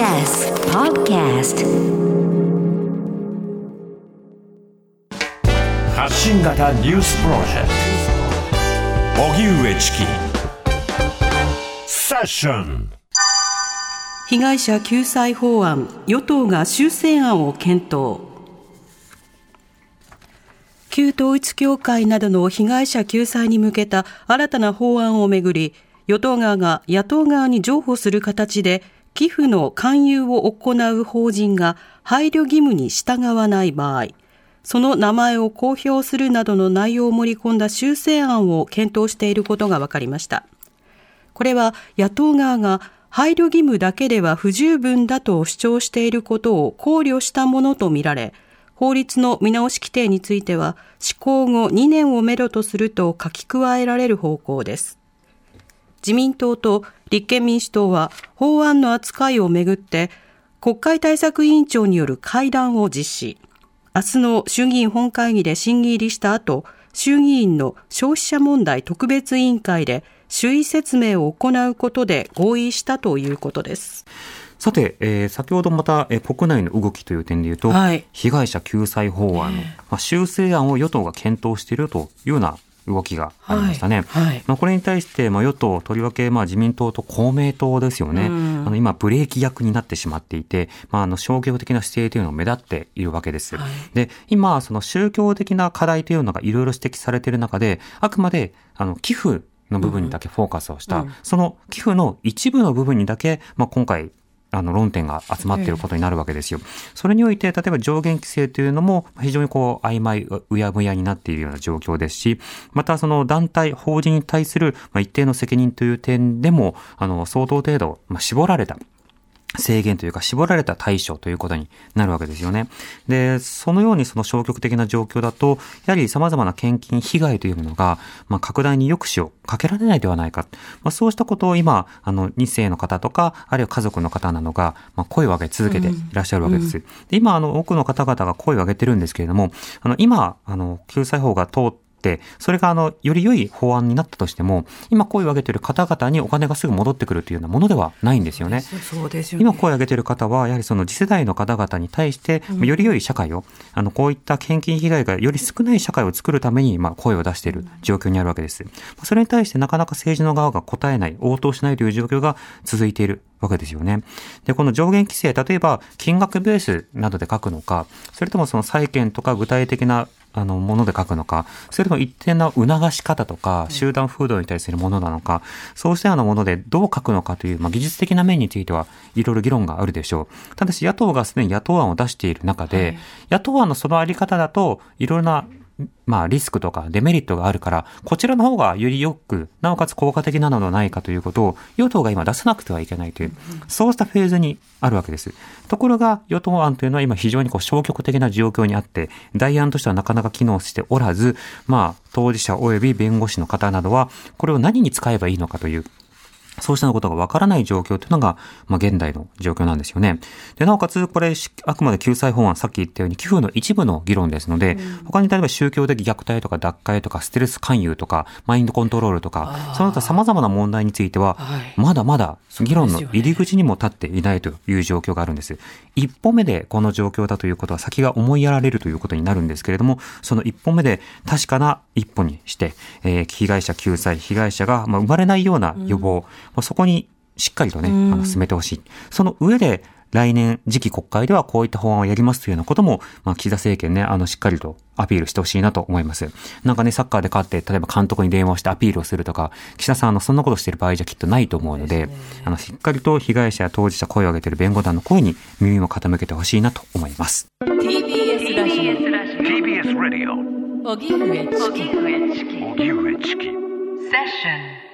TBS Podcast 発信型ニュースプロジェクト。荻上チキ。セッション。被害者救済法案。与党が修正案を検討。旧統一教会などの被害者救済に向けた新たな法案をめぐり与党側が野党側に譲歩する形で寄付の勧誘を行う法人が配慮義務に従わない場合その名前を公表するなどの内容を盛り込んだ修正案を検討していることが分かりました。これは野党側が配慮義務だけでは不十分だと主張していることを考慮したものとみられ法律の見直し規定については施行後2年をめどとすると書き加えられる方向です。自民党と立憲民主党は法案の扱いをめぐって国会対策委員長による会談を実施。明日の衆議院本会議で審議入りした後衆議院の消費者問題特別委員会で周囲説明を行うことで合意したということです。さて、えー、先ほどまた、えー、国内の動きという点でいうと、はい、被害者救済法案。の、まあ、修正案を与党が検討しているというような動きがありましたね。はいはい、まあ、これに対して、まあ、与党、とりわけ、まあ、自民党と公明党ですよね。あの今、ブレーキ役になってしまっていて、まあ、あの消極的な姿勢というのが目立っているわけです。はい、で、今、その宗教的な課題というのがいろいろ指摘されている中で、あくまで、あの、寄付の部分にだけフォーカスをした、うん、その寄付の一部の部分にだけ、まあ、今回あの論点が集まっていることになるわけですよ。それにおいて、例えば上限規制というのも非常にこう曖昧、うやむやになっているような状況ですし、またその団体、法人に対する一定の責任という点でも、あの、相当程度、絞られた。制限というか絞られた対処ということになるわけですよね。で、そのようにその消極的な状況だと、やはり様々な献金被害というものが、まあ、拡大に抑止をかけられないではないか。まあ、そうしたことを今、あの、2世の方とか、あるいは家族の方などが、まあ、声を上げ続けていらっしゃるわけです。うん、で今、あの、多くの方々が声を上げてるんですけれども、あの、今、あの、救済法が通って、それがあの、より良い法案になったとしても、今声を上げている方々にお金がすぐ戻ってくるというようなものではないんですよね。そうですよね今声を上げている方は、やはりその次世代の方々に対して、より良い社会を、あの、こういった献金被害がより少ない社会を作るために、まあ、声を出している状況にあるわけです。それに対してなかなか政治の側が答えない、応答しないという状況が続いているわけですよね。で、この上限規制、例えば金額ベースなどで書くのか、それともその債権とか具体的なあの、もので書くのか、それとも一定な促し方とか、集団風土に対するものなのか、そうしたようなものでどう書くのかという、まあ、技術的な面については、いろいろ議論があるでしょう。ただし、野党がすでに野党案を出している中で、野党案のそのあり方だと、いろいろなまあ、リスクとかデメリットがあるから、こちらの方がよりよく、なおかつ効果的なのではないかということを、与党が今出さなくてはいけないという、そうしたフェーズにあるわけです。ところが、与党案というのは今非常にこう消極的な状況にあって、代案としてはなかなか機能しておらず、まあ、当事者及び弁護士の方などは、これを何に使えばいいのかという、そうしたことがわからない状況というのが、まあ、現代の状況なんですよね。で、なおかつ、これ、あくまで救済法案、さっき言ったように、寄付の一部の議論ですので、うん、他に例えば宗教的虐待とか脱会とか、ステルス勧誘とか、マインドコントロールとか、その他様々な問題については、まだまだ議論の入り口にも立っていないという状況があるんです。一歩目でこの状況だということは先が思いやられるということになるんですけれども、その一歩目で確かな一歩にして、えー、被害者救済、被害者が、まあ、生まれないような予防、うん、そこにしっかりとね、あの進めてほしい。その上で、来年次期国会ではこういった法案をやりますというようなことも、まあ、岸田政権ね、あの、しっかりとアピールしてほしいなと思います。なんかね、サッカーで勝って、例えば監督に電話してアピールをするとか、岸田さん、あの、そんなことしてる場合じゃきっとないと思うので、であの、しっかりと被害者や当事者声を上げている弁護団の声に耳を傾けてほしいなと思います。TBS ラジオ。TBS ラジオ。荻上チキ。荻上チキ。荻上チキ。セッション。